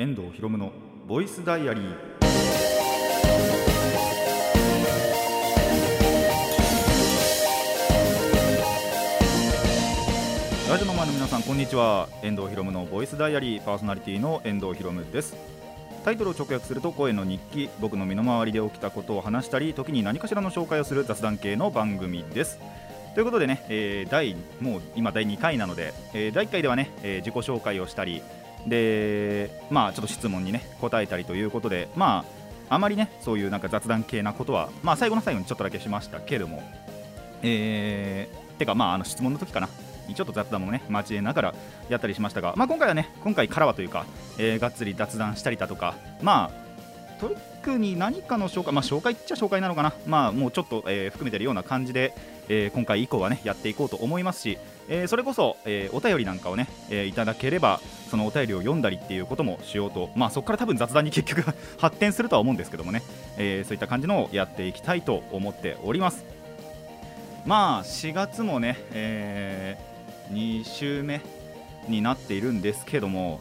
遠藤博夢のボイスダイアリー。ラジオの前の皆さんこんにちは。遠藤博夢のボイスダイアリーパーソナリティの遠藤博夢です。タイトルを直訳すると声の日記僕の身の回りで起きたことを話したり時に何かしらの紹介をする雑談系の番組です。ということでね、えー、第もう今第2回なので、えー、第1回ではね、えー、自己紹介をしたりでまあちょっと質問にね答えたりということでまああまりねそういうなんか雑談系なことはまあ最後の最後にちょっとだけしましたけどもえー、てかまああの質問の時かな。ちょっと雑談もね交えながらやったりしましたが、まあ、今回はね今回からはというか、えー、がっつり雑談したりだとかまあ特に何かの紹介、まあ、紹介っちゃ紹介なのかな、まあ、もうちょっと、えー、含めてるような感じで、えー、今回以降はねやっていこうと思いますし、えー、それこそ、えお便りなんかをね、えいただければそのお便りを読んだりっていうこともしようと、まあ、そこから多分雑談に結局 発展するとは思うんですけどもね、えそういった感じのをやっていきたいと思っております。まあ4月もね、え2週目になっているんですけども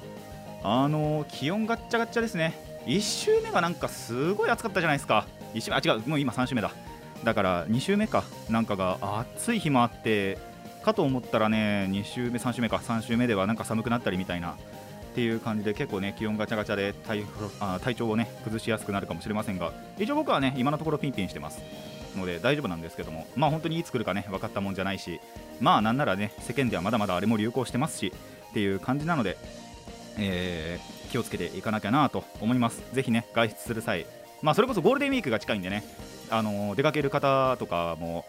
あの気温ガッチャガッチャですね。1週目がなんかすごい暑かったじゃないですか。1週目あ違うもう今3週目だ。だから2週目か。なんかが暑い日もあってかと思ったらね2週目3週目か。3週目ではなんか寒くなったりみたいな。っていう感じで結構ね気温ガチャガチャで体あ体調をね崩しやすくなるかもしれませんが。一応僕はね今のところピンピンしてます。ので大丈夫なんですけども。まあ本当にいつ来るかね分かったもんじゃないし。まあなんならね世間ではまだまだあれも流行してますし。っていう感じなので、えー、気をつけていかなきゃなと思います。ぜひね外出する際まあそれこそゴールデンウィークが近いんでねあのー、出かける方とかも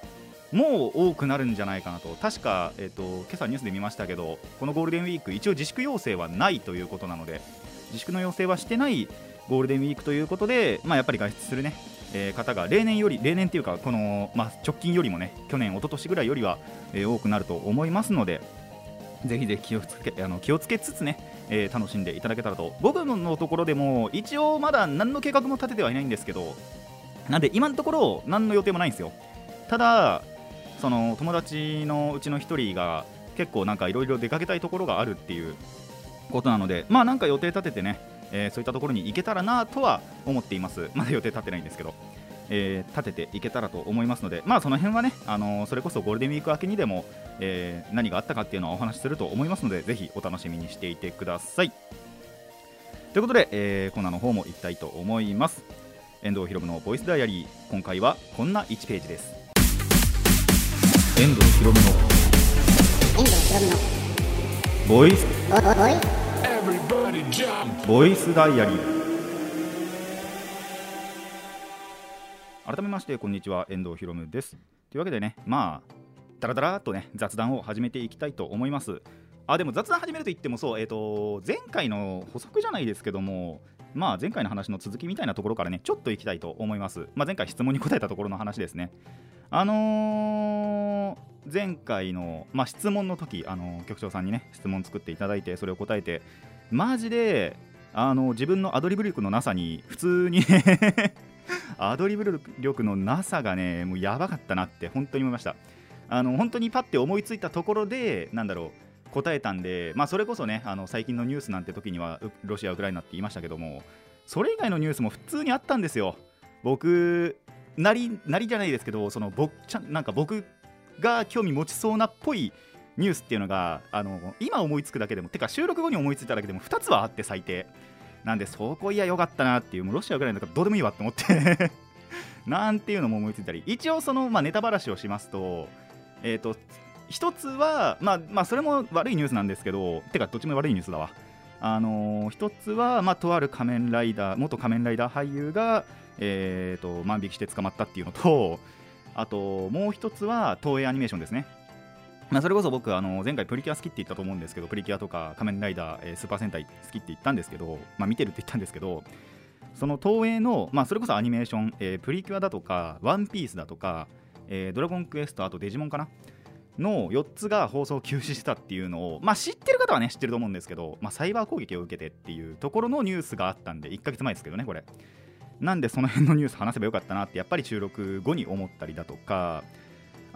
もう多くなるんじゃないかなと。確か、えーと、今朝ニュースで見ましたけどこのゴールデンウィーク一応自粛要請はないということなので自粛の要請はしてないゴールデンウィークということで、まあ、やっぱり外出するね、えー、方が例年より例年っていうかこの、まあ、直近よりもね去年一昨年ぐらいよりは、えー、多くなると思いますのでぜひぜひ気をつけあの気をつけつつね、えー、楽しんでいただけたらと。僕のところでも一応まだ何の計画も立ててはいないんですけどなんで今のところ何の予定もないんですよ。ただその友達のうちの1人が結構なんかいろいろ出かけたいところがあるっていうことなのでまあなんか予定立ててね、えー、そういったところに行けたらなとは思っています。まだ予定立ってないんですけど、えー、立てていけたらと思いますのでまあその辺はね、あのー、それこそゴールデンウィーク明けにでも、え何があったかっていうのはお話しすると思いますのでぜひお楽しみにしていてください。ということで、えコーナーの方も行きたいと思います。遠藤博文のボイスダイアリー。今回はこんな1ページです。遠藤博文のボイス。ボイスダイアリー改めましてこんにちは遠藤博文です。というわけでねまあダラダラとね雑談を始めていきたいと思います。あでも雑談始めると言ってもそうえっ、ー、と前回の補足じゃないですけどもまあ前回の話の続きみたいなところからねちょっといきたいと思います。まあ前回質問に答えたところの話ですね。あのー、前回の、まあ、質問の時、あのー、局長さんにね質問作っていただいてそれを答えてマジであの自分のアドリブ力のなさに普通にアドリブ力のなさがねもうやばかったなって本当に思いました。あの本当にパッて思いついたところでなんだろう答えたんで、まあ、それこそねあの最近のニュースなんて時にはロシア、ウクライナって言いましたけどもそれ以外のニュースも普通にあったんですよ。僕なりなりじゃないですけどその僕ちゃなんか僕が興味持ちそうなっぽいニュースっていうのがあの今思いつくだけでもてか収録後に思いついただけでも2つはあって最低。なんでそこいやよかったなっていうもうロシアぐらいだからどうでもいいわって思って。なんていうのも思いついたり。一応その、まあ、ネタばらしをしますとえっ、ー、と一つはまあまあそれも悪いニュースなんですけどてかどっちも悪いニュースだわ。あのー、一つは、まあ、とある仮面ライダー元仮面ライダー俳優がえーと、万引きして捕まったっていうのとあともう一つは東映アニメーションですね。まあ、それこそ僕あの前回プリキュア好きって言ったと思うんですけどプリキュアとか仮面ライダー、え、スーパー戦隊好きって言ったんですけど、まあ、見てるって言ったんですけどその東映の、まあ、それこそアニメーション、えー、プリキュアだとかワンピースだとか、えー、ドラゴンクエストあとデジモンかなの4つが放送休止したっていうのを、まあ、知ってる方はね知ってると思うんですけど、まあ、サイバー攻撃を受けてっていうところのニュースがあったんで1ヶ月前ですけどねこれ。なんでその辺のニュース話せばよかったなってやっぱり収録後に思ったりだとか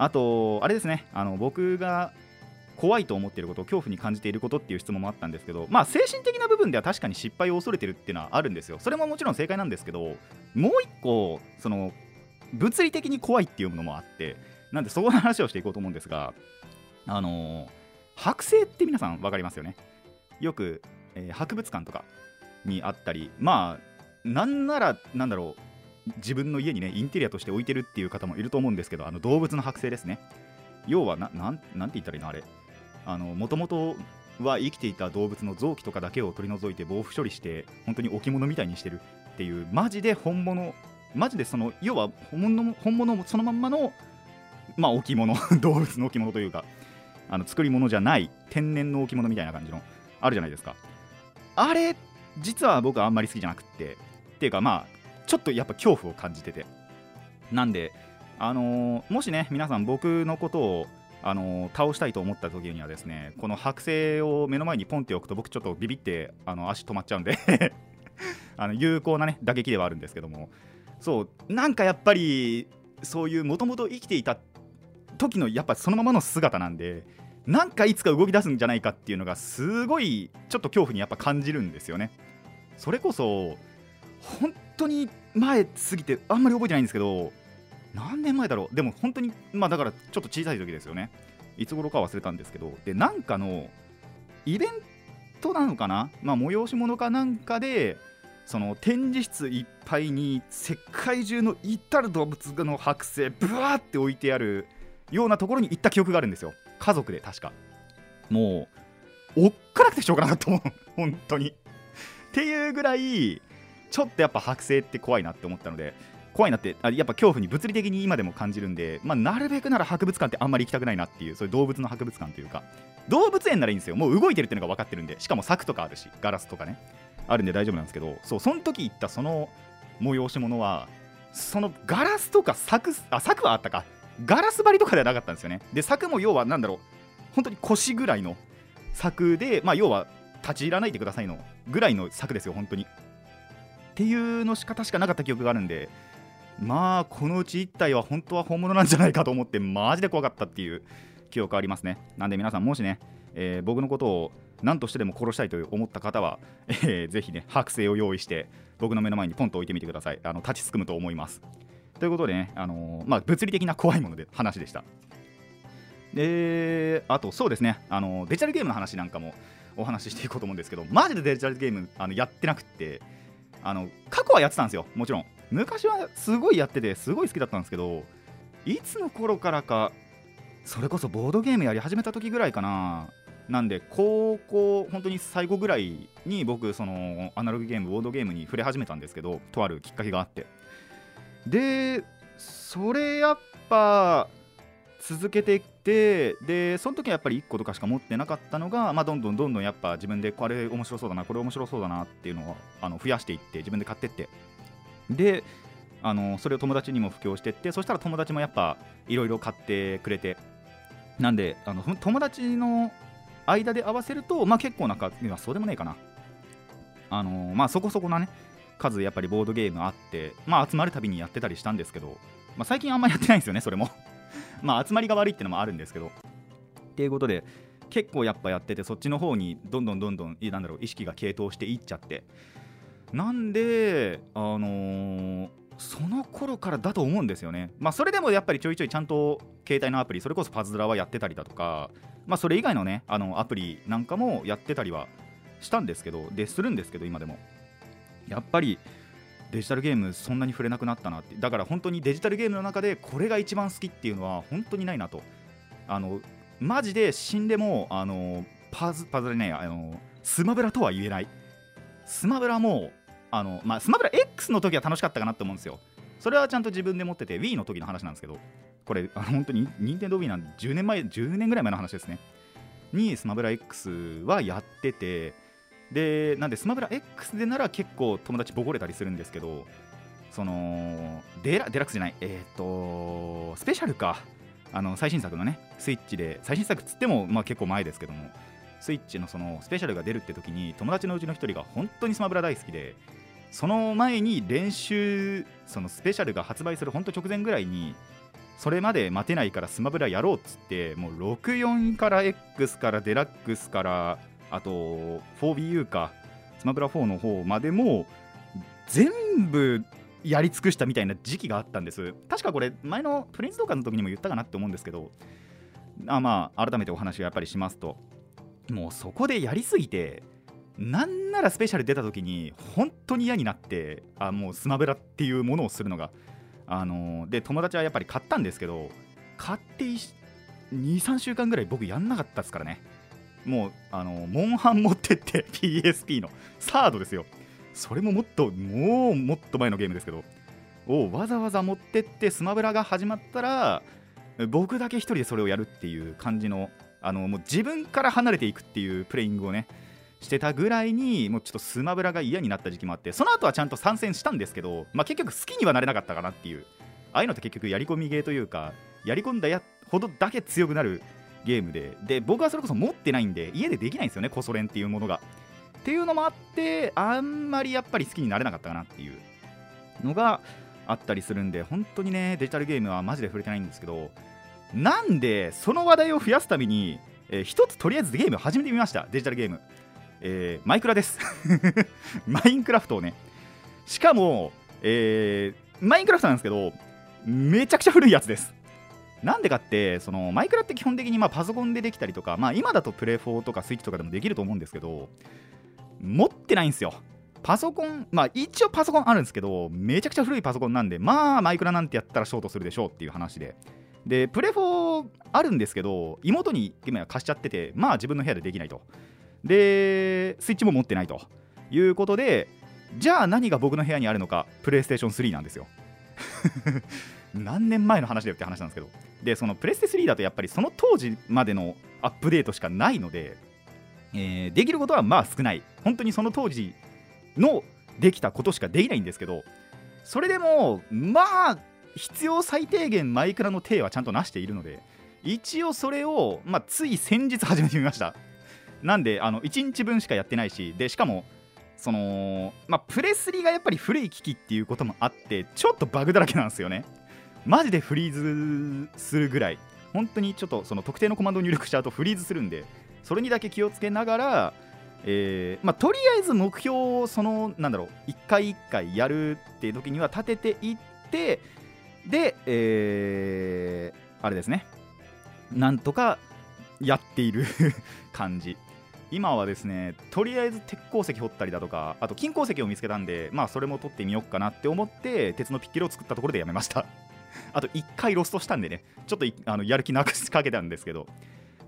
あとあれですね。あの僕が怖いと思っていること恐怖に感じていることっていう質問もあったんですけどまあ精神的な部分では確かに失敗を恐れてるっていうのはあるんですよ。それももちろん正解なんですけどもう一個その物理的に怖いっていうものもあってなんでそこの話をしていこうと思うんですがあのー、剥製って皆さん分かりますよね？よく、えー、博物館とかにあったりまあなんならなんだろう自分の家にねインテリアとして置いてるっていう方もいると思うんですけどあの動物の剥製ですね。要はななんなんて言ったらいいのあれ。あのもともとは生きていた動物の臓器とかだけを取り除いて防腐処理して本当に置物みたいにしてるっていうマジで本物マジでその要は本物本物そのまんまのまあ置物 動物の置物というかあの作り物じゃない天然の置物みたいな感じのあるじゃないですか。あれ実は僕はあんまり好きじゃなくってっていうかまあちょっとやっぱ恐怖を感じてて。なんで？あのー、もしね皆さん僕のことをあの倒したいと思った時にはですねこの剥製を目の前にポンって置くと僕ちょっとビビってあの足止まっちゃうんで。あの有効なね打撃ではあるんですけども。そうなんかやっぱりそういうもともと生きていた時のやっぱそのままの姿なんでなんかいつか動き出すんじゃないかっていうのがすごいちょっと恐怖にやっぱ感じるんですよね。それこそ本当に前過ぎてあんまり覚えてないんですけど何年前だろう？でも本当にまあだからちょっと小さい時ですよね。いつ頃か忘れたんですけど。でなんかのイベントなのかな？まあ催し物かなんかでその展示室いっぱいに世界中の至る動物の剥製ブワーって置いてあるようなところに行った記憶があるんですよ。家族で確か。もうおっかなくてしょうがなかったもん。本当に。っていうぐらいちょっとやっぱ剥製って怖いなって思ったので怖いなってあやっぱ恐怖に物理的に今でも感じるんで、まあ、なるべくなら博物館ってあんまり行きたくないなっていうそういう動物の博物館というか動物園ならいいんですよ。もう動いてるっていうのが分かってるんでしかも柵とかあるしガラスとかねあるんで大丈夫なんですけどそうその時行ったその催し物はそのガラスとか柵あ柵はあったか。ガラス張りとかではなかったんですよね。で柵も要は何だろう本当に腰ぐらいの柵でまあ要は立ち入らないでくださいのぐらいの柵ですよ本当に。っていうのしか確かなかった記憶があるんでまあこのうち1体は本当は本物なんじゃないかと思ってマジで怖かったっていう記憶ありますね。なんで皆さんもしね、えー、僕のことを何としてでも殺したいと思った方は、えー、ぜひね剥製を用意して僕の目の前にポンと置いてみてください。あの立ちすくむと思います。ということでね、あのー、まあ、物理的な怖いもので話でした。であとそうですね、あのデジタルゲームの話なんかもお話ししていこうと思うんですけどマジでデジタルゲームあのやってなくってあの過去はやってたんですよ。もちろん。昔はすごいやっててすごい好きだったんですけどいつの頃からかそれこそボードゲームやり始めた時ぐらいかな。なんで高校本当に最後ぐらいに僕そのアナログゲームボードゲームに触れ始めたんですけどとあるきっかけがあって。でそれやっぱ続けててでその時はやっぱり1個とかしか持ってなかったのが、まあ、どんどんどんどんやっぱ自分でこれ面白そうだなこれ面白そうだなっていうのをあの増やしていって自分で買ってって。であのそれを友達にも布教してってそしたら友達もやっぱいろいろ買ってくれて。なんであの友達の間で合わせると、まあ、結構な数そうでもねえかな。あのまあそこそこなね数やっぱりボードゲームあって、まあ、集まるたびにやってたりしたんですけど、まあ、最近あんまやってないんですよねそれも。まあ集まりが悪いっていうのもあるんですけど。っていうことで結構やっぱやっててそっちの方にどんどんどんどんなんだろう意識が傾倒していっちゃって。なんであのー、その頃からだと思うんですよね。まあそれでもやっぱりちょいちょいちゃんと携帯のアプリそれこそパズドラはやってたりだとかまあそれ以外のねあのアプリなんかもやってたりはしたんですけどでするんですけど今でも。やっぱりデジタルゲームそんなに触れなくなったなって。だから本当にデジタルゲームの中でこれが一番好きっていうのは本当にないなと。あのマジで死んでもあのパズパズルねあのスマブラとは言えない。スマブラもあの、まあ、スマブラ X の時は楽しかったかなって思うんですよ。それはちゃんと自分で持ってて Wii の時の話なんですけどこれあの本当に任天堂 Wii なんで10年前10年ぐらい前の話ですね。にスマブラ X はやっててでなんでスマブラ X でなら結構友達ボコれたりするんですけどそのデラデラックスじゃないえっ、ー、とスペシャルか。あの最新作のねスイッチで最新作っつっても、まあ、結構前ですけどもスイッチのそのスペシャルが出るって時に友達のうちの1人が本当にスマブラ大好きでその前に練習そのスペシャルが発売する本当直前ぐらいにそれまで待てないからスマブラやろうっつってもう64から X からデラックスからあと 4BU かスマブラ4の方までも全部やり尽くしたみたいな時期があったんです。確かこれ前のプリンス動画の時にも言ったかなって思うんですけどあまあ改めてお話をやっぱりしますと。もうそこでやりすぎてなんならスペシャル出た時に本当に嫌になってあもうスマブラっていうものをするのが。あのー、で友達はやっぱり買ったんですけど買って23週間ぐらい僕やんなかったですからね。もうあのモンハン持ってって PSP の。サードですよ。それももっともうもっと前のゲームですけど。をわざわざ持ってってスマブラが始まったら僕だけ1人でそれをやるっていう感じのあのもう自分から離れていくっていうプレイングをねしてたぐらいにもうちょっとスマブラが嫌になった時期もあってその後はちゃんと参戦したんですけど、まあ、結局好きにはなれなかったかなっていう。ああいうのって結局やり込みゲーというかやり込んだやほどだけ強くなるゲームで。で僕はそれこそ持ってないんで家でできないんですよねコソレンっていうものが。っていうのもあってあんまりやっぱり好きになれなかったかなっていう。のがあったりするんで本当にねデジタルゲームはマジで触れてないんですけどなんでその話題を増やすために、えー、一つとりあえずゲーム始めてみましたデジタルゲーム。えー、マイクラです。マインクラフトをね。しかも、えー、マインクラフトなんですけどめちゃくちゃ古いやつです。なんでかってそのマイクラって基本的にまあパソコンでできたりとか、まあ、今だとプレ4とかスイッチとかでもできると思うんですけど持ってないんですよ。パソコンまあ一応パソコンあるんですけどめちゃくちゃ古いパソコンなんでまあマイクラなんてやったらショートするでしょうっていう話で。でプレ4あるんですけど妹に今貸しちゃっててまあ自分の部屋でできないと。でスイッチも持ってないと。いうことでじゃあ何が僕の部屋にあるのかプレイステーション3なんですよ。何年前の話だよって話なんですけど。でそのプレステ3だとやっぱりその当時までのアップデートしかないので、えー、できることはまあ少ない。本当にその当時のできたことしかできないんですけどそれでもまあ必要最低限マイクラの体はちゃんとなしているので一応それを、まあ、つい先日始めてみました。なんであの1日分しかやってないしでしかもそのまあプレスリーがやっぱり古い機器っていうこともあってちょっとバグだらけなんですよね。マジでフリーズするぐらい本当にちょっとその特定のコマンドを入力しちゃうとフリーズするんでそれにだけ気をつけながらえーまあ、とりあえず目標をそのなんだろう1回1回やるっていう時には立てていってで、えー、あれですね。なんとかやっている 感じ。今はですねとりあえず鉄鉱石掘ったりだとかあと金鉱石を見つけたんでまあそれも取ってみようかなって思って鉄のピッケルを作ったところでやめました。あと1回ロストしたんでねちょっとあのやる気なくしかけたんですけど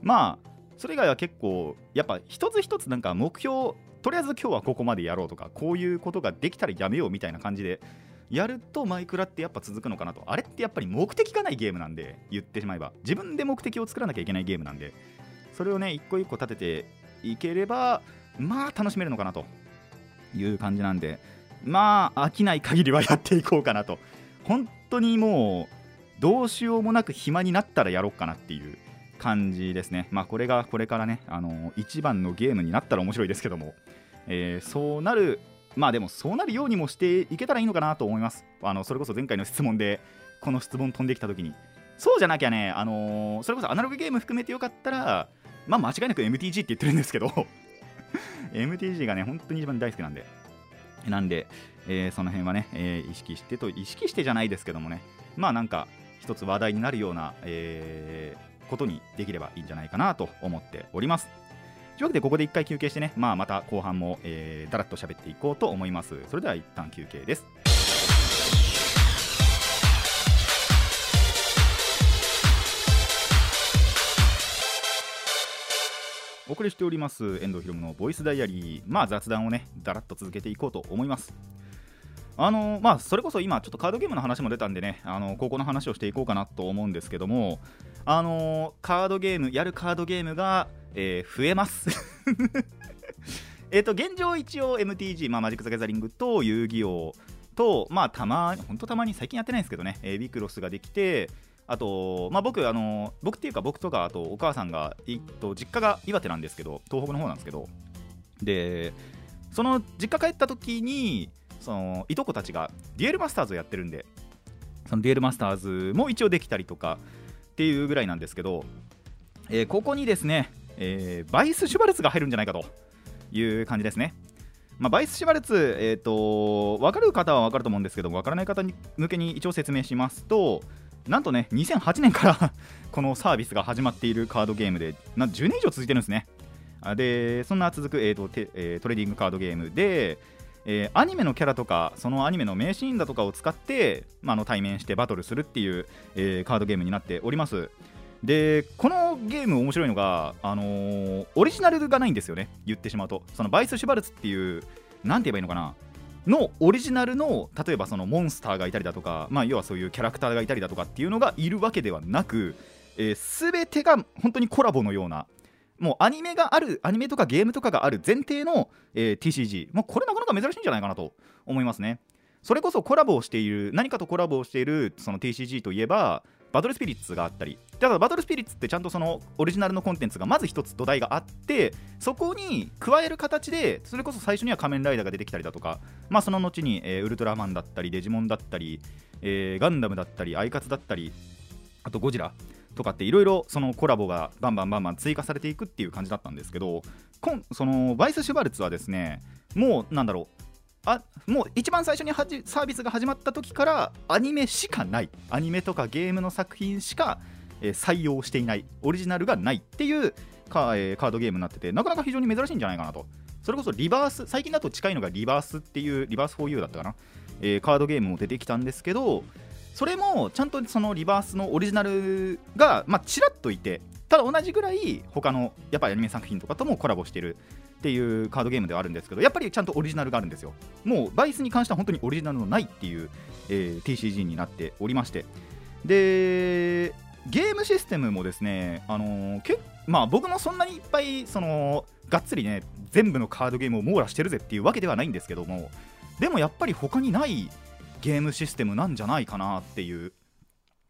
まあそれ以外は結構やっぱ一つ一つなんか目標とりあえず今日はここまでやろうとかこういうことができたらやめようみたいな感じでやるとマイクラってやっぱ続くのかなと。あれってやっぱり目的がないゲームなんで言ってしまえば。自分で目的を作らなきゃいけないゲームなんで。それをね一個一個立てていければまあ楽しめるのかなという感じなんでまあ飽きない限りはやっていこうかなと。本当にもうどうしようもなく暇になったらやろうかなっていう感じですね。まあこれがこれからねあの一番のゲームになったら面白いですけども、えー、そうなるまあでもそうなるようにもしていけたらいいのかなと思います。あのそれこそ前回の質問でこの質問飛んできた時に。そうじゃなきゃね、あのー、それこそアナログゲーム含めてよかったらまあ間違いなく MTG って言ってるんですけど。MTG がね、本当に一番大好きなんで。なんで、えー、その辺はね、えー、意識してと、意識してじゃないですけどもね、まあなんか、一つ話題になるような、えー、ことにできればいいんじゃないかなと思っております。というわけで、ここで一回休憩してね、まあまた後半も、えー、だらっと喋っていこうと思います。それでは一旦休憩です。お送りしております遠藤ひろむのボイスダイアリー。まあ雑談をねだらっと続けていこうと思います。あのまあそれこそ今ちょっとカードゲームの話も出たんでねあの高校の話をしていこうかなと思うんですけどもあのカードゲームやるカードゲームが、えー、増えます。えっと現状一応 MTG、まあ、マジック・ザ・ギャザリングと遊戯王とまあたまに本当たまに最近やってないんですけどね、えー、ビクロスができてあと、まあ、僕あの僕っていうか僕とかあとお母さんがいと実家が岩手なんですけど東北の方なんですけどでその実家帰った時にそのいとこたちがデュエルマスターズをやってるんでそのデュエルマスターズも一応できたりとかっていうぐらいなんですけど、えー、ここにですね、えー、バイス・シュバルツが入るんじゃないかという感じですね。まあ、バイス・シュバルツ、えーと、分かる方は分かると思うんですけど分からない方に向けに一応説明しますとなんとね2008年から このサービスが始まっているカードゲームでな10年以上続いてるんですね。でそんな続く、えーとトレーディングカードゲームで、えー、アニメのキャラとかそのアニメの名シーンだとかを使って、まあ、の対面してバトルするっていう、えー、カードゲームになっております。でこのゲーム面白いのが、あのー、オリジナルがないんですよね。言ってしまうと。そのバイス・シュバルツっていう何て言えばいいのかな。のオリジナルの例えばそのモンスターがいたりだとか、まあ、要はそういうキャラクターがいたりだとかっていうのがいるわけではなく、えー、全てが本当にコラボのようなもうアニメがあるアニメとかゲームとかがある前提の、えー、TCG もうこれなかなか珍しいんじゃないかなと思いますね。それこそコラボをしている何かとコラボをしているその TCG といえばバトルスピリッツがあったりだからバトルスピリッツってちゃんとそのオリジナルのコンテンツがまず一つ土台があってそこに加える形でそれこそ最初には仮面ライダーが出てきたりだとかまあその後に、えー、ウルトラマンだったりデジモンだったり、えー、ガンダムだったりアイカツだったりあとゴジラとかっていろいろそのコラボがバンバンバンバン追加されていくっていう感じだったんですけどそのバイス・シュバルツはですねもうなんだろうあもう一番最初にサービスが始まった時からアニメしかない。アニメとかゲームの作品しか、えー、採用していない。オリジナルがないっていうカ,、えー、カードゲームになっててなかなか非常に珍しいんじゃないかなと。それこそリバース最近だと近いのがリバースっていうリバース 4U だったかな、えー、カードゲームも出てきたんですけどそれもちゃんとそのリバースのオリジナルが、まあ、ちらっといてただ同じぐらい他のやっぱりアニメ作品とかともコラボしてるっていうカードゲームではあるんですけどやっぱりちゃんとオリジナルがあるんですよ。もうバイスに関しては本当にオリジナルのないっていう、えー、TCG になっておりまして。でゲームシステムもですね、あのー、けまあ、僕もそんなにいっぱいそのがっつりね全部のカードゲームを網羅してるぜっていうわけではないんですけどもでもやっぱり他にないゲームシステムなんじゃないかなっていう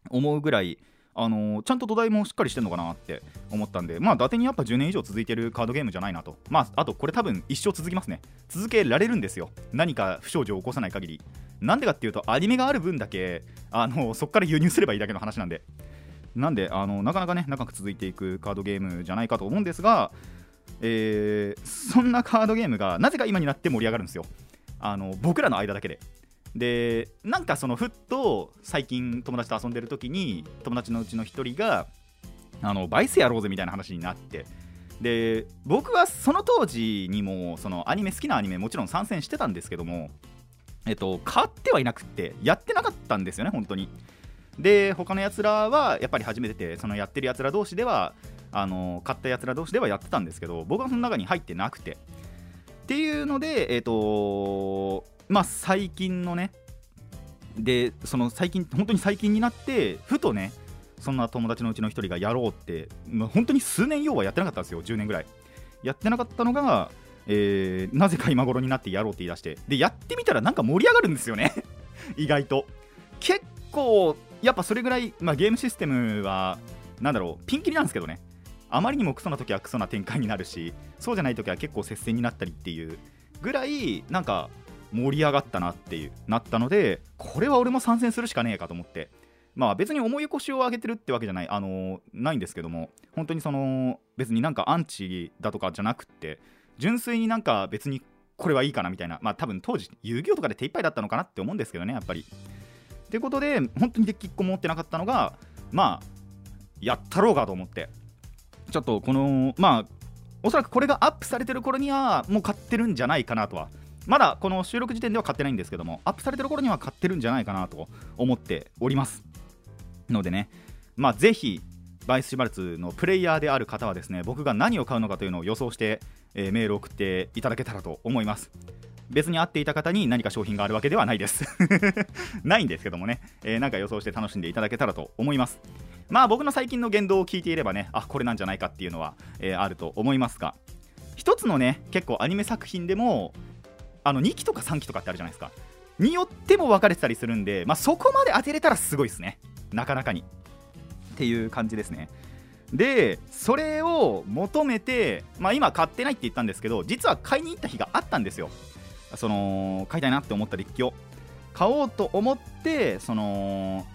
思うぐらいあのー、ちゃんと土台もしっかりしてるのかなって思ったんで、まあ、伊達にやっぱ10年以上続いてるカードゲームじゃないなと。まあ、あとこれ多分一生続きますね。続けられるんですよ。何か不祥事を起こさない限り。なんでかっていうと、アニメがある分だけ、あのー、そこから輸入すればいいだけの話なんで。なんで、あのなかなかね、長く続いていくカードゲームじゃないかと思うんですが、えー、そんなカードゲームがなぜか今になって盛り上がるんですよ。あの僕らの間だけで。でなんかそのふっと最近友達と遊んでる時に友達のうちの1人があのバイスやろうぜみたいな話になってで僕はその当時にもそのアニメ好きなアニメもちろん参戦してたんですけどもえっと買ってはいなくってやってなかったんですよね本当に。で他のやつらはやっぱり初めててそのやってるやつら同士ではあの買ったやつら同士ではやってたんですけど僕はその中に入ってなくて。っていうのでえっとまあ最近のねでその最近本当に最近になってふとねそんな友達のうちの1人がやろうって、まあ、本当に数年要はやってなかったんですよ10年ぐらい。やってなかったのが、えー、なぜか今頃になってやろうって言い出して。でやってみたらなんか盛り上がるんですよね。意外と。結構やっぱそれぐらい、まあ、ゲームシステムはなんだろうピンキリなんですけどね。あまりにもクソな時はクソな展開になるしそうじゃない時は結構接戦になったりっていうぐらいなんか盛り上がったなっていうなったのでこれは俺も参戦するしかねえかと思って。まあ別に重い腰を上げてるってわけじゃないあの、ないんですけども本当にその別になんかアンチだとかじゃなくって純粋になんか別にこれはいいかなみたいなまあ多分当時遊戯王とかで手一杯だったのかなって思うんですけどねやっぱり。ってことで本当にデッキ1個持ってなかったのがまあやったろうかと思って。ちょっとこのまあおそらくこれがアップされてる頃にはもう買ってるんじゃないかなとはまだこの収録時点では買ってないんですけどもアップされてる頃には買ってるんじゃないかなと思っております。のでねまあぜひバイス・シュバルツのプレイヤーである方はですね僕が何を買うのかというのを予想して、えー、メールを送っていただけたらと思います。別に会っていた方に何か商品があるわけではないです。ないんですけどもね、えー、なんか予想して楽しんでいただけたらと思います。まあ僕の最近の言動を聞いていればねあこれなんじゃないかっていうのは、えー、あると思いますが一つのね結構アニメ作品でもあの2期とか3期とかってあるじゃないですか。によっても分かれてたりするんで、まあ、そこまで当てれたらすごいですね。なかなかに。っていう感じですね。でそれを求めて、まあ、今買ってないって言ったんですけど実は買いに行った日があったんですよ。その買いたいなって思ったデッキを。買おうと思ってその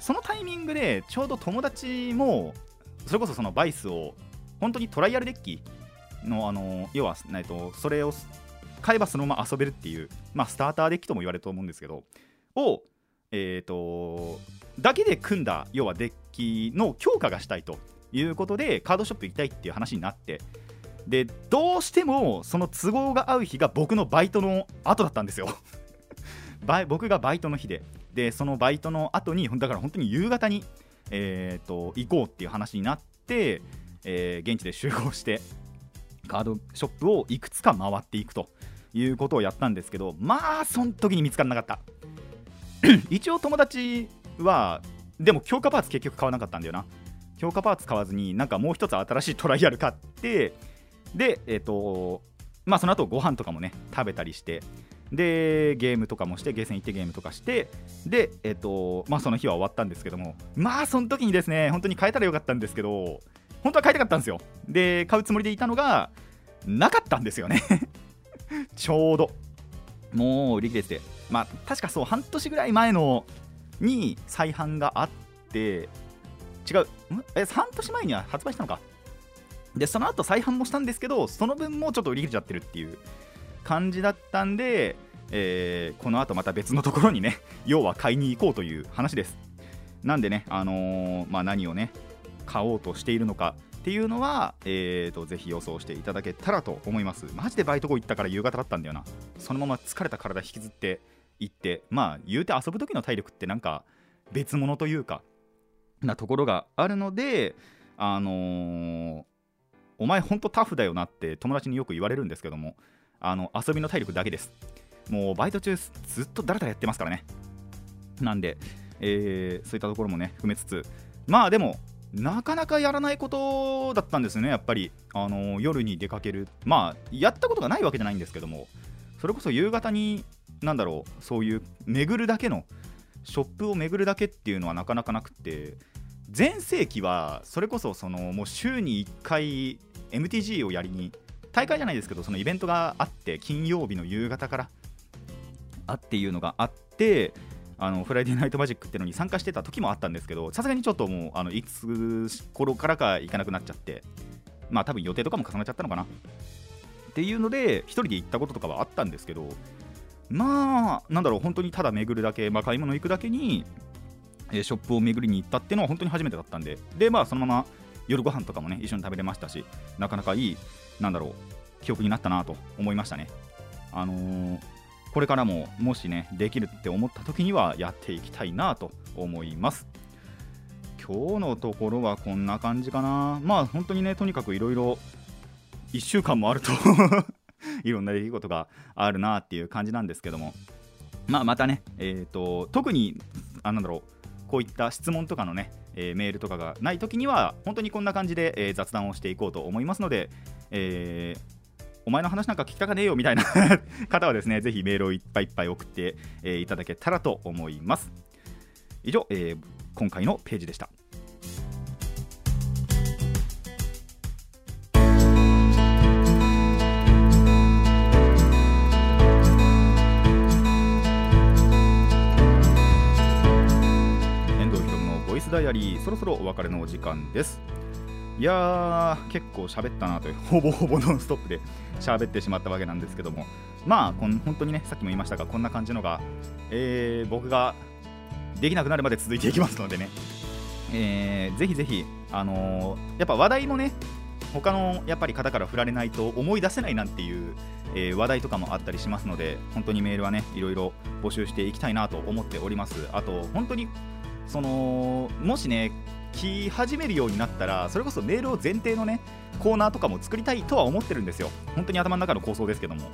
そのタイミングでちょうど友達もそれこそそのバイスを本当にトライアルデッキのあの要は、えっと、それを買えばそのまま遊べるっていう、まあ、スターターデッキとも言われると思うんですけどを、えーと、だけで組んだ要はデッキの強化がしたいということでカードショップ行きたいっていう話になってでどうしてもその都合が合う日が僕のバイトの後だったんですよ。僕がバイトの日で。でそのバイトの後にだから本当に夕方に、えーと、行こうっていう話になって、えー、現地で集合してカードショップをいくつか回っていくと。いうことをやったんですけどまあその時に見つからなかった。一応友達はでも強化パーツ結局買わなかったんだよな。強化パーツ買わずになんかもう一つ新しいトライアル買ってでえっ、ー、とまあその後ご飯とかもね食べたりしてでゲームとかもしてゲーセン行ってゲームとかしてでえっ、ー、とまあその日は終わったんですけどもまあその時にですね本当に変えたらよかったんですけど本当は買いたかったんですよ。で買うつもりでいたのがなかったんですよね。ちょうど。もう売り切れて。てまあ確かそう半年ぐらい前のに再販があって違う。え半年前には発売したのか。でその後再販もしたんですけどその分もちょっと売り切れちゃってるっていう感じだったんで、えー、この後また別のところにね 要は買いに行こうという話です。なんでね、あのー、まあ、何をね買おうとしているのかっていうのは、えーと、ぜひ予想していただけたらと思います。マジでバイト後行ったから夕方だったんだよな。そのまま疲れた体引きずって行ってまあ言うて遊ぶ時の体力ってなんか別物というかなところがあるのであのー、お前ほんとタフだよなって友達によく言われるんですけどもあの遊びの体力だけです。もうバイト中ずっとだらだらやってますからね。なんで、えー、そういったところもね含めつつ。まあでもなかなかやらないことだったんですね、やっぱり、あの夜に出かける、まあ、やったことがないわけじゃないんですけども、それこそ夕方に、なんだろう、そういう巡るだけの、ショップを巡るだけっていうのはなかなかなくて、全盛期は、それこそそのもう週に1回、MTG をやりに、大会じゃないですけど、そのイベントがあって、金曜日の夕方からあっていうのがあって、あのフライデーナイトマジックっていうのに参加してた時もあったんですけどさすがにちょっともうあのいつ頃からか行かなくなっちゃってまあ多分予定とかも重なっちゃったのかな。っていうので1人で行ったこととかはあったんですけどまあなんだろう本当にただ巡るだけ、まあ、買い物行くだけに、えショップを巡りに行ったっていうのは本当に初めてだったんででまあそのまま夜ご飯とかもね一緒に食べれましたしなかなかいいなんだろう記憶になったなと思いましたね。あのーこれからももしねできるって思った時にはやっていきたいなと思います。今日のところはこんな感じかな。まあ本当にねとにかくいろいろ1週間もあると いろんな出来事があるなっていう感じなんですけども。まあまたねえっ、ー、と特にあなんだろうこういった質問とかのね、えー、メールとかがない時には本当にこんな感じで、えー、雑談をしていこうと思いますので、えーお前の話なんか聞きたかねえよみたいな 方はですね、ぜひメールをいっぱいいっぱい送って、えー、いただけたらと思います。以上、えー、今回のページでした。遠藤ひろのボイスダイアリー、そろそろお別れのお時間です。いやー、結構喋ったなという、ほぼほぼノンストップで喋ってしまったわけなんですけども、まあ、こん本当にね、さっきも言いましたが、こんな感じのが、えー、僕ができなくなるまで続いていきますのでね、えー、ぜひぜひ、あのー、やっぱ話題もね、他のやっぱり方から振られないと思い出せないなんていう、えー、話題とかもあったりしますので、本当にメールはね、いろいろ募集していきたいなと思っております。あと、本当にそのもしね聞き始めるようになったらそれこそメールを前提のねコーナーとかも作りたいとは思ってるんですよ。本当に頭の中の構想ですけども。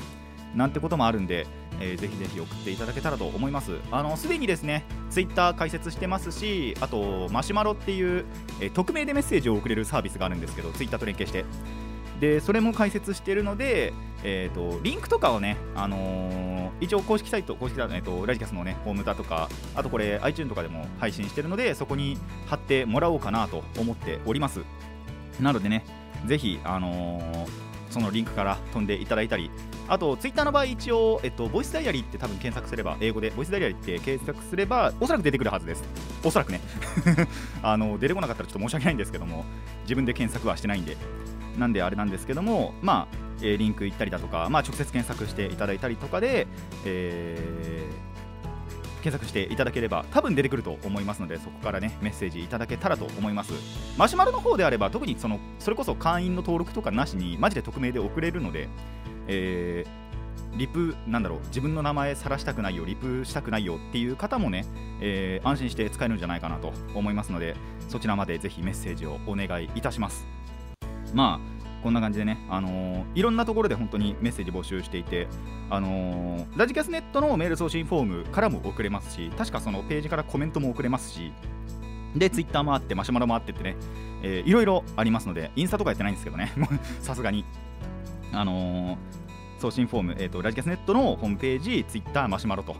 なんてこともあるんで、えー、ぜひぜひ送っていただけたらと思います。あのすでにですねツイッター開設してますしあとマシュマロっていう、えー、匿名でメッセージを送れるサービスがあるんですけどツイッターと連携して。でそれも解説してるので、えーと、リンクとかをね、あのー、一応公式サイト、公式サイト、えーと、ラジキャスのね、ホームだとか、あとこれ iTunes とかでも配信してるので、そこに貼ってもらおうかなと思っております。なのでね、ぜひ、あのー、そのリンクから飛んでいただいたりあとツイッターの場合一応、えっと、ボイスダイアリーって多分検索すれば英語でボイスダイアリーって検索すればおそらく出てくるはずです。おそらくね。あの出てこなかったらちょっと申し訳ないんですけども自分で検索はしてないんで。なんであれなんですけどもまあ、えーリンク行ったりだとか、まあ、直接検索していただいたりとかで、えー検索していただければ多分出てくると思いますのでそこからねメッセージいただけたらと思います。マシュマロの方であれば特にそのそれこそ会員の登録とかなしにマジで匿名で送れるので、えーリプなんだろう自分の名前晒したくないよリプしたくないよっていう方もね、えー安心して使えるんじゃないかなと思いますのでそちらまでぜひメッセージをお願いいたします。まあこんな感じでね、あのーいろんなところで本当にメッセージ募集していて、あのーラジキャスネットのメール送信フォームからも送れますし、確かそのページからコメントも送れますし、で、ツイッターもあって、マシュマロもあってってね、えーいろいろありますので、インスタとかやってないんですけどね、さすがに。あのー送信フォーム、えーと、ラジキャスネットのホームページ、ツイッター、マシュマロと、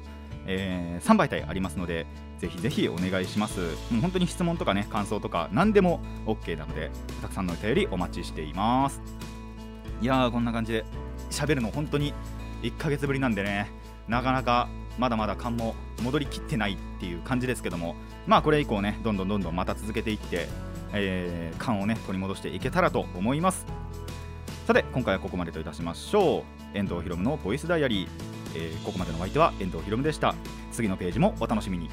えー3媒体ありますので、ぜひぜひお願いします。もう本当に質問とかね、感想とか、何でも OK なので、たくさんのお便りお待ちしています。いやー、こんな感じで喋るの本当に1ヶ月ぶりなんでね、なかなかまだまだ勘も戻りきってないっていう感じですけども、まあこれ以降ね、どんどんどんどんまた続けていって、えー勘をね、取り戻していけたらと思います。さて、今回はここまでといたしましょう。遠藤ひろむのボイスダイアリー、えーここまでのお相手は遠藤ひろむでした。次のページもお楽しみに。